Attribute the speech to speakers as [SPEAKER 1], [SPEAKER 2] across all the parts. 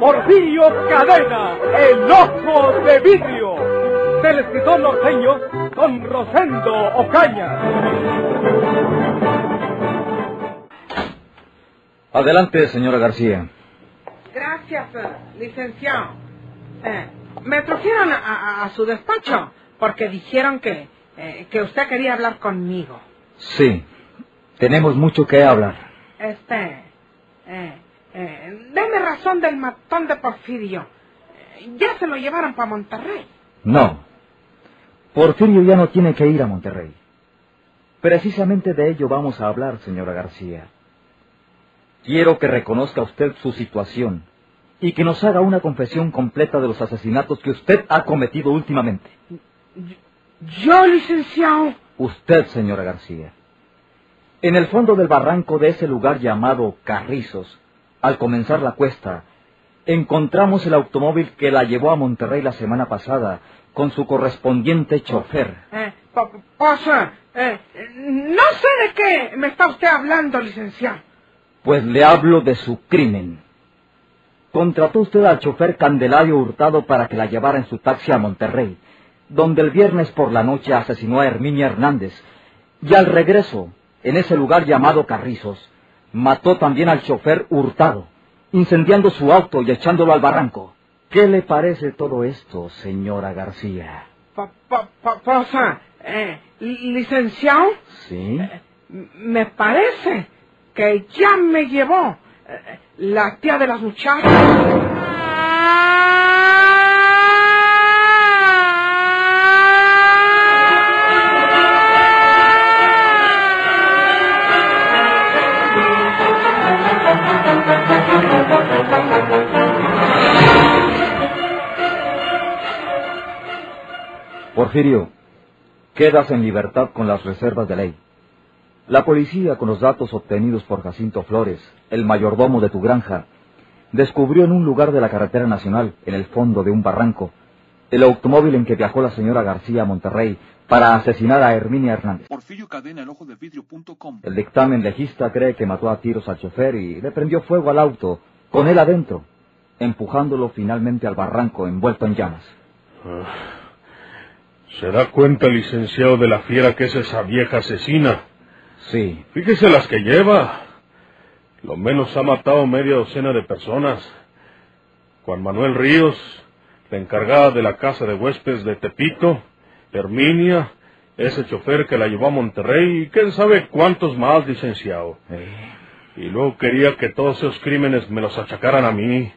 [SPEAKER 1] Porfirio Cadena, el ojo de vidrio, del escritor norteño Don Rosendo Ocaña.
[SPEAKER 2] Adelante, señora García.
[SPEAKER 3] Gracias, eh, licenciado. Eh, me trajeron a, a- a su despacho porque dijeron que, eh, que usted quería hablar conmigo.
[SPEAKER 2] Sí, tenemos mucho que hablar.
[SPEAKER 3] Este, eh, eh, deme razón del matón de Porfirio. Ya se lo llevaron para Monterrey.
[SPEAKER 2] No, Porfirio ya no tiene que ir a Monterrey. Precisamente de ello vamos a hablar, señora García. Quiero que reconozca usted su situación y que nos haga una confesión completa de los asesinatos que usted ha cometido últimamente.
[SPEAKER 3] Yo, licenciado.
[SPEAKER 2] Usted, señora García. En el fondo del barranco de ese lugar llamado Carrizos, al comenzar la cuesta, encontramos el automóvil que la llevó a Monterrey la semana pasada con su correspondiente chofer.
[SPEAKER 3] Eh, eh, eh, no sé de qué me está usted hablando, licenciado.
[SPEAKER 2] Pues le hablo de su crimen. Contrató usted al chofer Candelario Hurtado para que la llevara en su taxi a Monterrey, donde el viernes por la noche asesinó a Herminia Hernández, y al regreso, en ese lugar llamado Carrizos, mató también al chofer Hurtado, incendiando su auto y echándolo al barranco. ¿Qué le parece todo esto, señora García?
[SPEAKER 3] Po- po- po- pues, eh, licenciado,
[SPEAKER 2] ¿Sí?
[SPEAKER 3] m- me parece que ya me llevó eh, la tía de las muchachas.
[SPEAKER 2] Porfirio, quedas en libertad con las reservas de ley. La policía, con los datos obtenidos por Jacinto Flores, el mayordomo de tu granja, descubrió en un lugar de la carretera nacional, en el fondo de un barranco, el automóvil en que viajó la señora García a Monterrey para asesinar a Herminia Hernández.
[SPEAKER 4] Porfirio Cadena, el ojo de vidrio.com.
[SPEAKER 2] El dictamen legista cree que mató a tiros al chofer y le prendió fuego al auto, con él adentro, empujándolo finalmente al barranco envuelto en llamas.
[SPEAKER 5] ¿Se da cuenta, licenciado, de la fiera que es esa vieja asesina?
[SPEAKER 2] Sí,
[SPEAKER 5] Fíjese las que lleva. Lo menos ha matado media docena de personas. Juan Manuel Ríos, la encargada de la casa de huéspedes de Tepito, Herminia, ese chofer que la llevó a Monterrey y quién sabe cuántos más, licenciado. Y luego quería que todos esos crímenes me los achacaran a mí.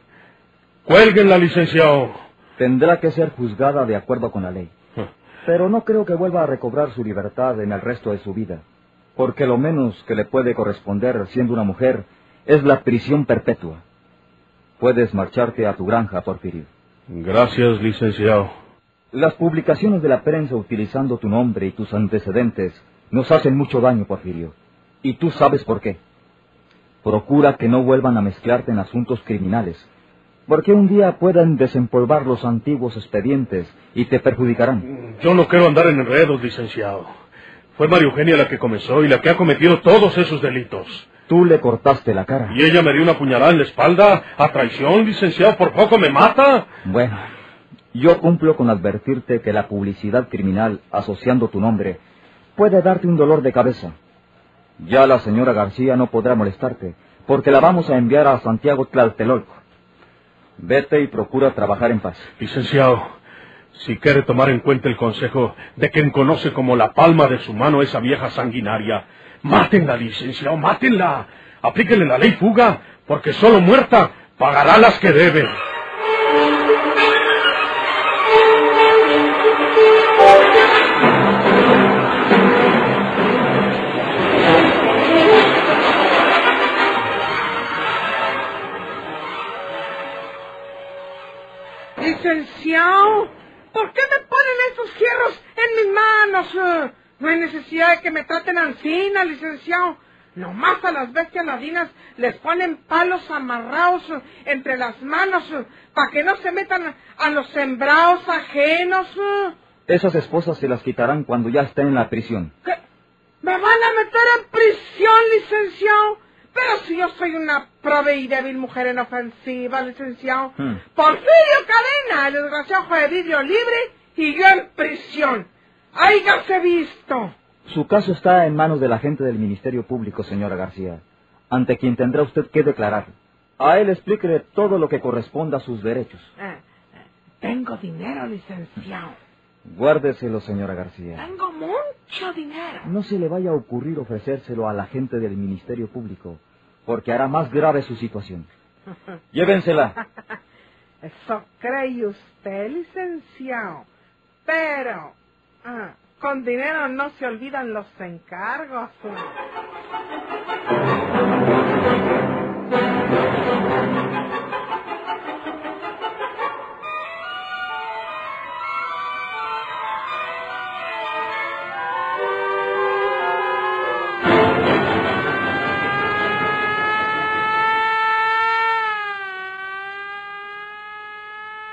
[SPEAKER 5] Cuélguenla, licenciado.
[SPEAKER 2] tendrá que ser juzgada de acuerdo con la ley. Pero no creo que vuelva a recobrar su libertad en el resto de su vida, porque lo menos que le puede corresponder siendo una mujer es la prisión perpetua. Puedes marcharte a tu granja, Porfirio.
[SPEAKER 5] Gracias, licenciado.
[SPEAKER 2] Las publicaciones de la prensa utilizando tu nombre y tus antecedentes nos hacen mucho daño, Porfirio. Y tú sabes por qué. Procura que no vuelvan a mezclarte en asuntos criminales, porque un día pueden desempolvar los antiguos expedientes y te perjudicarán.
[SPEAKER 5] Yo no quiero andar en enredos, licenciado. Fue María Eugenia la que comenzó y la que ha cometido todos esos delitos.
[SPEAKER 2] Tú le cortaste la cara.
[SPEAKER 5] Y ella me dio una puñalada en la espalda. A traición, licenciado, por poco me mata.
[SPEAKER 2] Bueno, yo cumplo con advertirte que la publicidad criminal asociando tu nombre puede darte un dolor de cabeza. Ya la señora García no podrá molestarte, porque la vamos a enviar a Santiago Tlaltelolco. Vete y procura trabajar en paz.
[SPEAKER 5] Licenciado, si quiere tomar en cuenta el consejo de quien conoce como la palma de su mano esa vieja sanguinaria, mátenla, licenciado, mátenla. Aplíquenle la ley fuga, porque solo muerta pagará las que debe.
[SPEAKER 3] Ansina, licenciado. Nomás a las bestias ladinas les ponen palos amarrados eh, entre las manos para que no se metan a los sembrados ajenos. eh.
[SPEAKER 2] Esas esposas se las quitarán cuando ya estén en la prisión.
[SPEAKER 3] ¿Qué? ¿Me van a meter en prisión, licenciado? Pero si yo soy una prove y débil mujer inofensiva, licenciado.
[SPEAKER 2] Hmm.
[SPEAKER 3] Porfirio Cadena, el desgraciado juez de libre y yo en prisión. Háigase visto.
[SPEAKER 2] Su caso está en manos del agente del Ministerio Público, señora García, ante quien tendrá usted que declarar. A él explíquele todo lo que corresponda a sus derechos.
[SPEAKER 3] Eh, eh, tengo dinero, licenciado.
[SPEAKER 2] Guárdeselo, señora García.
[SPEAKER 3] Tengo mucho dinero.
[SPEAKER 2] No se le vaya a ocurrir ofrecérselo al agente del Ministerio Público, porque hará más grave su situación. Llévensela.
[SPEAKER 3] Eso cree usted, licenciado. Pero, ah, con dinero no se olvidan los encargos.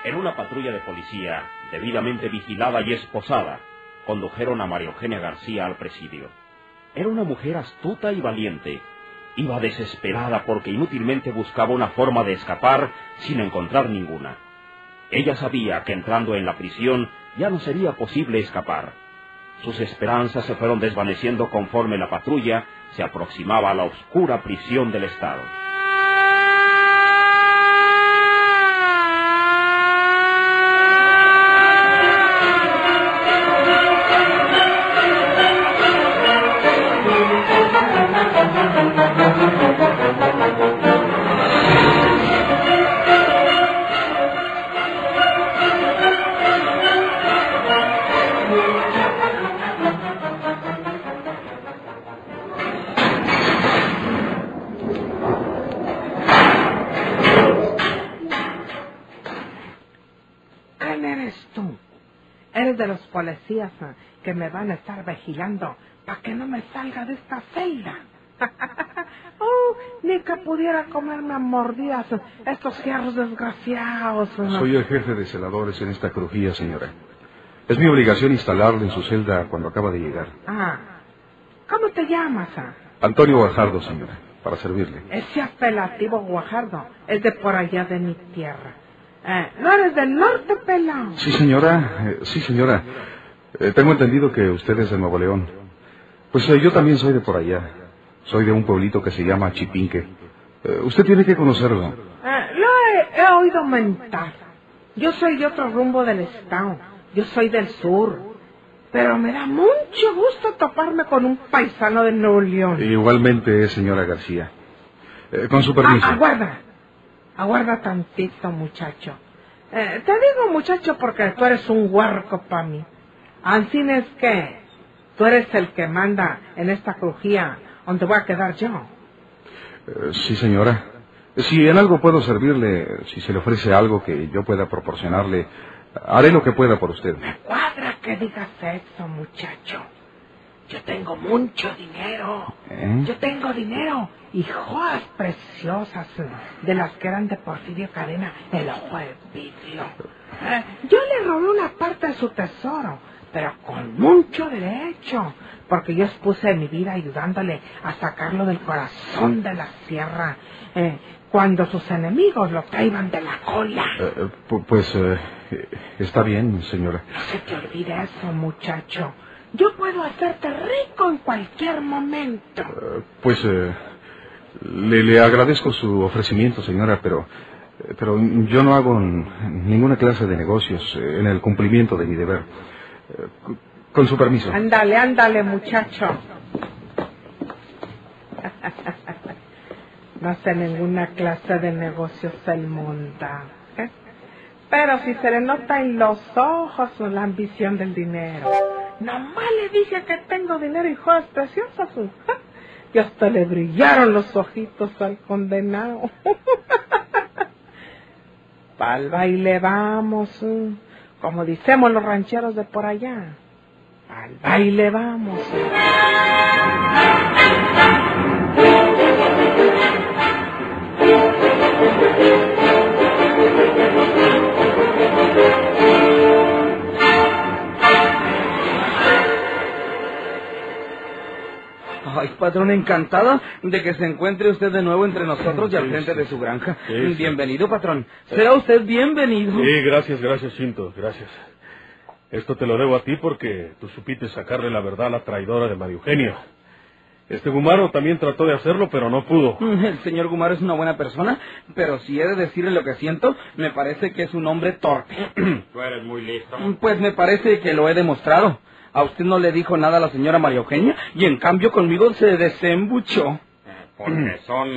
[SPEAKER 6] En una patrulla de policía, debidamente vigilada y esposada, condujeron a María Eugenia García al presidio. Era una mujer astuta y valiente. Iba desesperada porque inútilmente buscaba una forma de escapar sin encontrar ninguna. Ella sabía que entrando en la prisión ya no sería posible escapar. Sus esperanzas se fueron desvaneciendo conforme la patrulla se aproximaba a la oscura prisión del Estado.
[SPEAKER 3] De los policías ah, que me van a estar vigilando para que no me salga de esta celda. oh, ni que pudiera comerme a mordidas estos fierros desgraciados. ah.
[SPEAKER 7] Soy el jefe de celadores en esta crujía, señora. Es mi obligación instalarle en su celda cuando acaba de llegar.
[SPEAKER 3] Ah, ¿cómo te llamas? ah?
[SPEAKER 7] Antonio Guajardo, señora, para servirle.
[SPEAKER 3] Ese apelativo Guajardo es de por allá de mi tierra. Eh, ¿No eres del norte, pelado?
[SPEAKER 7] Sí, señora. eh, sí, señora. Eh, tengo entendido que usted es de Nuevo León. Pues yo también soy de por allá. Soy de un pueblito que se llama Chipinque. Usted tiene que conocerlo.
[SPEAKER 3] Lo he, he oído mentar. Yo soy de otro rumbo del estado. Yo soy del sur. Pero me da mucho gusto toparme con un paisano de Nuevo León.
[SPEAKER 7] Igualmente, señora García. Eh, con su permiso.
[SPEAKER 3] Ah, aguarda. Aguarda tantito, muchacho. Eh, te digo muchacho porque tú eres un huarco para mí. Así es que tú eres el que manda en esta crujía donde voy a quedar yo.
[SPEAKER 7] Eh, sí, señora. Si en algo puedo servirle, si se le ofrece algo que yo pueda proporcionarle, haré lo que pueda por usted.
[SPEAKER 3] Me cuadra que digas eso, muchacho. Yo tengo mucho dinero.
[SPEAKER 7] ¿Eh?
[SPEAKER 3] Yo tengo dinero y joyas preciosas eh, de las que eran de Porfirio Cadena, el ojo de vidrio. Eh, yo le robé una parte de su tesoro, pero con mucho derecho, porque yo expuse mi vida ayudándole a sacarlo del corazón de la sierra, eh, cuando sus enemigos lo traían de la cola.
[SPEAKER 7] Eh, pu- pues está bien, señora.
[SPEAKER 3] No se te olvide eso, muchacho. Yo puedo hacerte rico en cualquier momento.
[SPEAKER 7] Eh, pues eh, le, le agradezco su ofrecimiento, señora, pero, eh, pero yo no hago ninguna clase de negocios eh, en el cumplimiento de mi deber. Con su permiso.
[SPEAKER 3] Ándale, ándale, muchacho. No hace ninguna clase de negocios el monda. ¿eh? Pero si se le nota en los ojos la ambición del dinero. Nomás le dije que tengo dinero y joyas preciosas. ¿eh? Y hasta le brillaron los ojitos al condenado. Pal baile vamos, ¿eh? como decimos los rancheros de por allá. Al baile vamos.
[SPEAKER 8] Ay, patrón, encantada de que se encuentre usted de nuevo entre nosotros y al frente de su granja.
[SPEAKER 5] Sí, sí.
[SPEAKER 8] Bienvenido, patrón. Será usted bienvenido.
[SPEAKER 5] Sí, gracias, gracias, Chinto, gracias. Esto te lo debo a ti porque tú supiste sacarle la verdad a la traidora de María Eugenia. Este Gumaro también trató de hacerlo, pero no pudo.
[SPEAKER 8] El señor Gumaro es una buena persona, pero si he de decirle lo que siento, me parece que es un hombre torpe.
[SPEAKER 6] Tú eres muy listo.
[SPEAKER 8] Pues me parece que lo he demostrado. A usted no le dijo nada a la señora María Eugenia y en cambio conmigo se desembuchó.
[SPEAKER 6] Porque son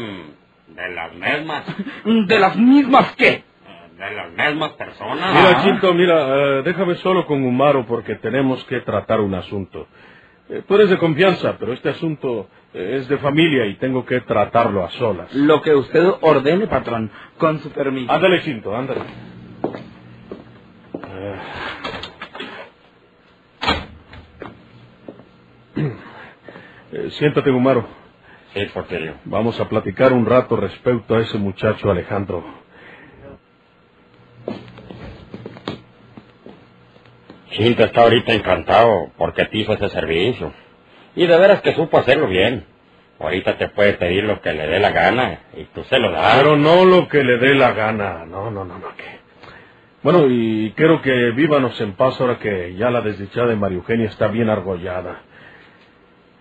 [SPEAKER 6] de las mismas,
[SPEAKER 8] ¿De las mismas qué?
[SPEAKER 6] de las mismas personas.
[SPEAKER 5] Mira, Chinto, mira, eh, déjame solo con Gumaro porque tenemos que tratar un asunto. Eh, tú eres de confianza, pero este asunto eh, es de familia y tengo que tratarlo a solas.
[SPEAKER 8] Lo que usted ordene, patrón, con su permiso.
[SPEAKER 5] Ándale, Chinto, ándale. Eh, siéntate, Gumaro.
[SPEAKER 6] Sí, Porfirio.
[SPEAKER 5] Vamos a platicar un rato respecto a ese muchacho Alejandro.
[SPEAKER 6] Chinto está ahorita encantado porque te hizo ese servicio. Y de veras que supo hacerlo bien. Ahorita te puede pedir lo que le dé la gana y tú se lo das.
[SPEAKER 5] Pero no lo que le dé la gana. No, no, no, no. ¿qué? Bueno, y quiero que vívanos en paz ahora que ya la desdichada de María Eugenia está bien argollada.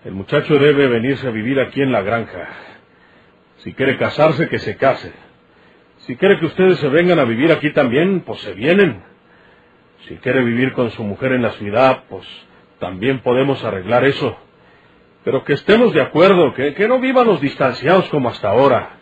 [SPEAKER 5] El muchacho debe venirse a vivir aquí en la granja. Si quiere casarse, que se case. Si quiere que ustedes se vengan a vivir aquí también, pues se vienen. Si quiere vivir con su mujer en la ciudad, pues también podemos arreglar eso. Pero que estemos de acuerdo, que, que no vivamos distanciados como hasta ahora.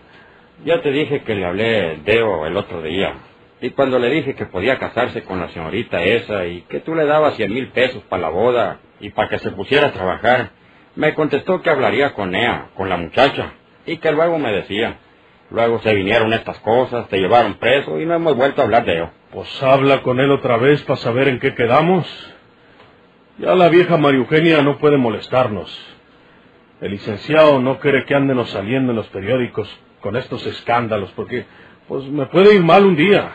[SPEAKER 6] Ya te dije que le hablé Deo el otro día. Y cuando le dije que podía casarse con la señorita esa y que tú le dabas cien mil pesos para la boda y para que se pusiera a trabajar, me contestó que hablaría con ella, con la muchacha, y que luego me decía. Luego se vinieron estas cosas, te llevaron preso y no hemos vuelto a hablar de ello.
[SPEAKER 5] Pues habla con él otra vez para saber en qué quedamos. Ya la vieja María Eugenia no puede molestarnos. El licenciado no quiere que andemos saliendo en los periódicos con estos escándalos, porque pues me puede ir mal un día.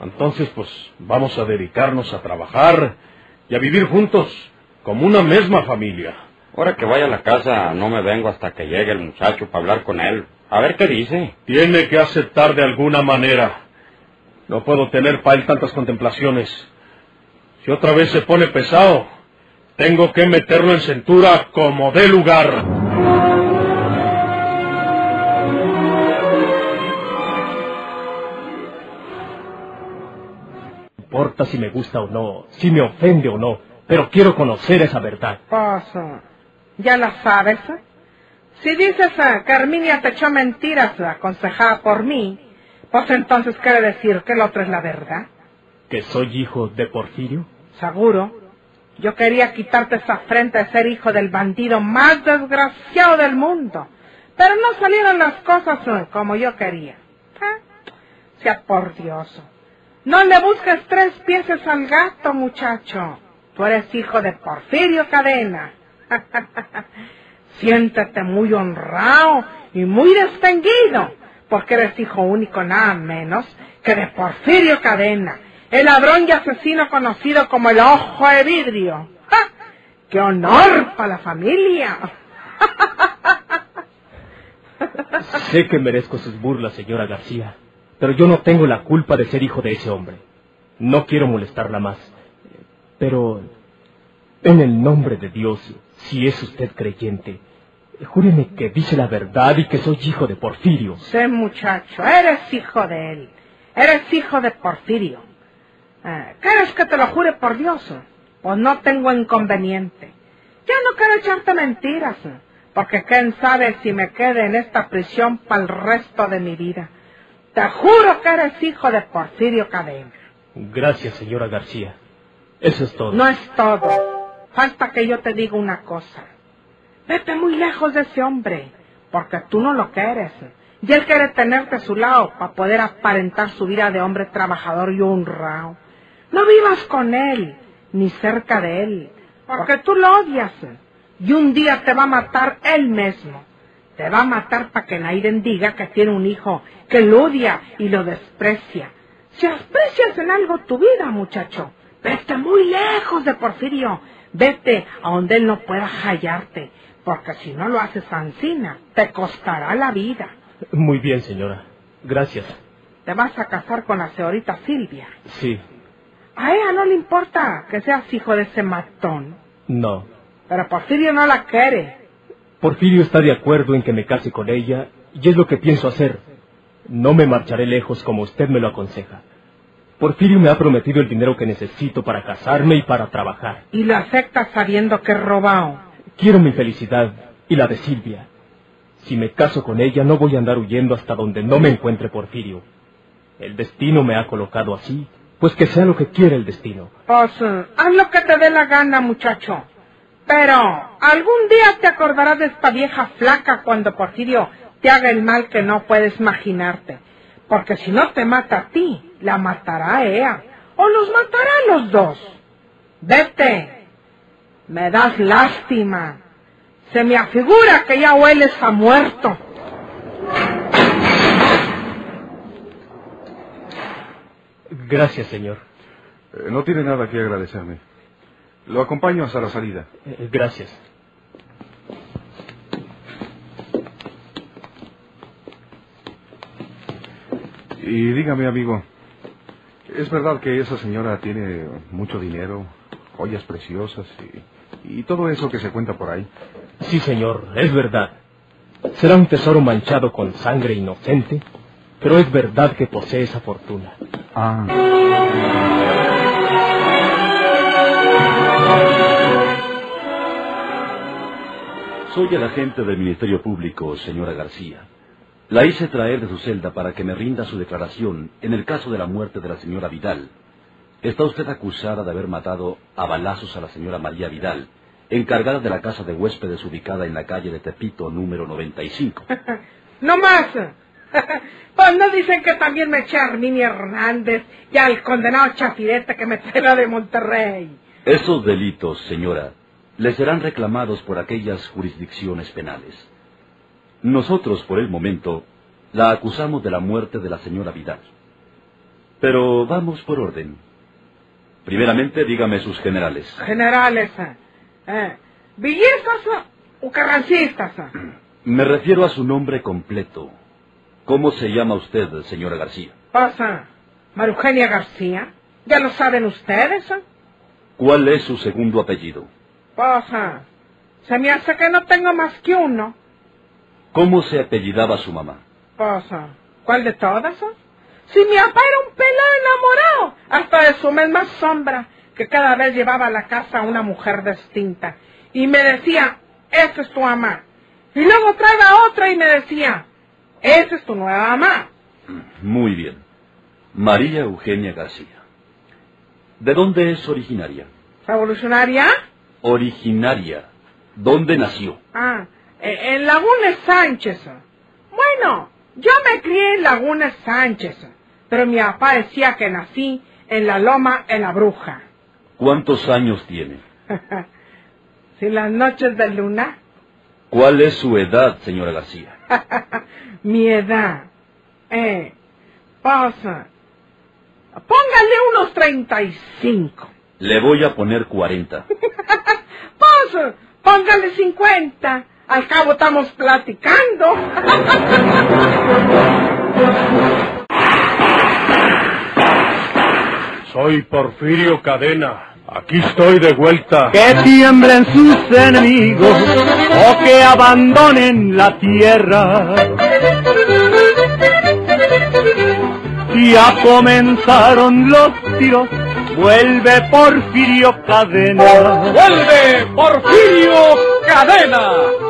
[SPEAKER 5] Entonces, pues vamos a dedicarnos a trabajar y a vivir juntos, como una misma familia.
[SPEAKER 6] Ahora que vaya a la casa no me vengo hasta que llegue el muchacho para hablar con él. A ver qué dice.
[SPEAKER 5] Tiene que aceptar de alguna manera. No puedo tener para él tantas contemplaciones. Si otra vez se pone pesado, tengo que meterlo en cintura como de lugar.
[SPEAKER 9] No importa si me gusta o no, si me ofende o no, pero quiero conocer esa verdad.
[SPEAKER 3] Eh, ya la sabes. Si dices que Herminia te echó mentiras aconsejada por mí, pues entonces quiere decir que el otro es la verdad.
[SPEAKER 9] ¿Que soy hijo de Porfirio?
[SPEAKER 3] Seguro. Yo quería quitarte esa frente de ser hijo del bandido más desgraciado del mundo. Pero no salieron las cosas eh, como yo quería. ¿Eh? Sea por Dios. No le busques tres piezas al gato, muchacho. Tú eres hijo de Porfirio Cadena. Siéntete muy honrado y muy distinguido, porque eres hijo único nada menos que de Porfirio Cadena, el ladrón y asesino conocido como el Ojo de Vidrio. ¡Qué honor para la familia!
[SPEAKER 9] Sé que merezco sus burlas, señora García, pero yo no tengo la culpa de ser hijo de ese hombre. No quiero molestarla más. Pero, en el nombre de Dios, si es usted creyente, júreme que dice la verdad y que soy hijo de Porfirio.
[SPEAKER 3] Sí, muchacho, eres hijo de él. Eres hijo de Porfirio. Eh, ¿Quieres que te lo jure por Dios? Pues no tengo inconveniente. Ya no quiero echarte mentiras, porque quién sabe si me quede en esta prisión para el resto de mi vida. Te juro que eres hijo de Porfirio Cadena.
[SPEAKER 9] Gracias, señora García. Eso es todo.
[SPEAKER 3] No es todo. Falta que yo te diga una cosa. Vete muy lejos de ese hombre, porque tú no lo quieres. Y él quiere tenerte a su lado para poder aparentar su vida de hombre trabajador y honrado. No vivas con él, ni cerca de él. Porque tú lo odias. Y un día te va a matar él mismo. Te va a matar para que Naiden diga que tiene un hijo que lo odia y lo desprecia. Si aprecias en algo tu vida, muchacho, vete muy lejos de Porfirio. Vete a donde él no pueda hallarte. Porque si no lo haces ansina, te costará la vida.
[SPEAKER 9] Muy bien, señora. Gracias.
[SPEAKER 3] Te vas a casar con la señorita Silvia.
[SPEAKER 9] Sí.
[SPEAKER 3] A ella no le importa que seas hijo de ese matón.
[SPEAKER 9] No.
[SPEAKER 3] Pero Porfirio no la quiere.
[SPEAKER 9] Porfirio está de acuerdo en que me case con ella y es lo que pienso hacer. No me marcharé lejos como usted me lo aconseja. Porfirio me ha prometido el dinero que necesito para casarme y para trabajar.
[SPEAKER 3] Y lo aceptas sabiendo que es robado.
[SPEAKER 9] Quiero mi felicidad y la de Silvia. Si me caso con ella no voy a andar huyendo hasta donde no me encuentre Porfirio. El destino me ha colocado así, pues que sea lo que quiera el destino.
[SPEAKER 3] Pues haz lo que te dé la gana, muchacho. Pero algún día te acordarás de esta vieja flaca cuando Porfirio te haga el mal que no puedes imaginarte. Porque si no te mata a ti, la matará a ella. O los matará a los dos. Vete. Me das lástima. Se me afigura que ya hueles a muerto.
[SPEAKER 9] Gracias, señor.
[SPEAKER 5] Eh, no tiene nada que agradecerme. Lo acompaño hasta la salida.
[SPEAKER 9] Eh, gracias.
[SPEAKER 5] Y dígame, amigo, ¿es verdad que esa señora tiene mucho dinero, joyas preciosas y, y todo eso que se cuenta por ahí?
[SPEAKER 9] Sí, señor, es verdad. Será un tesoro manchado con sangre inocente, pero es verdad que posee esa fortuna.
[SPEAKER 5] Ah.
[SPEAKER 10] Soy el agente del Ministerio Público, señora García. La hice traer de su celda para que me rinda su declaración en el caso de la muerte de la señora Vidal. Está usted acusada de haber matado a balazos a la señora María Vidal, encargada de la casa de huéspedes ubicada en la calle de Tepito, número 95.
[SPEAKER 3] ¡No más! Pues no dicen que también me eché a Arminio Hernández y al condenado Chafirete que me trae de Monterrey.
[SPEAKER 10] Esos delitos, señora, le serán reclamados por aquellas jurisdicciones penales. Nosotros, por el momento, la acusamos de la muerte de la señora Vidal. Pero vamos por orden. Primeramente, dígame sus generales.
[SPEAKER 3] Generales, eh, eh, villistas o carrancistas.
[SPEAKER 10] Me refiero a su nombre completo. ¿Cómo se llama usted, señora García?
[SPEAKER 3] Pasa, María Eugenia García. Ya lo saben ustedes. eh.
[SPEAKER 10] ¿Cuál es su segundo apellido?
[SPEAKER 3] Pasa, se me hace que no tengo más que uno.
[SPEAKER 10] ¿Cómo se apellidaba su mamá?
[SPEAKER 3] Pasa, ¿cuál de todas? Si mi papá era un pelado enamorado, hasta de su misma sombra, que cada vez llevaba a la casa a una mujer distinta. Y me decía, esa es tu mamá. Y luego traiga otra y me decía, esa es tu nueva mamá.
[SPEAKER 10] Muy bien. María Eugenia García. ¿De dónde es originaria?
[SPEAKER 3] ¿Revolucionaria?
[SPEAKER 10] Originaria. ¿Dónde nació?
[SPEAKER 3] Ah, en Laguna Sánchez. Bueno, yo me crié en Laguna Sánchez, pero mi papá decía que nací en la loma en la bruja.
[SPEAKER 10] ¿Cuántos años tiene?
[SPEAKER 3] si las noches de luna,
[SPEAKER 10] ¿Cuál es su edad, señora García?
[SPEAKER 3] mi edad, eh, pasa, póngale unos treinta y cinco.
[SPEAKER 10] Le voy a poner 40.
[SPEAKER 3] Pues, póngale 50. Al cabo estamos platicando.
[SPEAKER 5] Soy Porfirio Cadena. Aquí estoy de vuelta.
[SPEAKER 11] que tiemblen sus enemigos o que abandonen la tierra. Ya comenzaron los tiros, vuelve Porfirio Cadena.
[SPEAKER 1] ¡Vuelve Porfirio Cadena!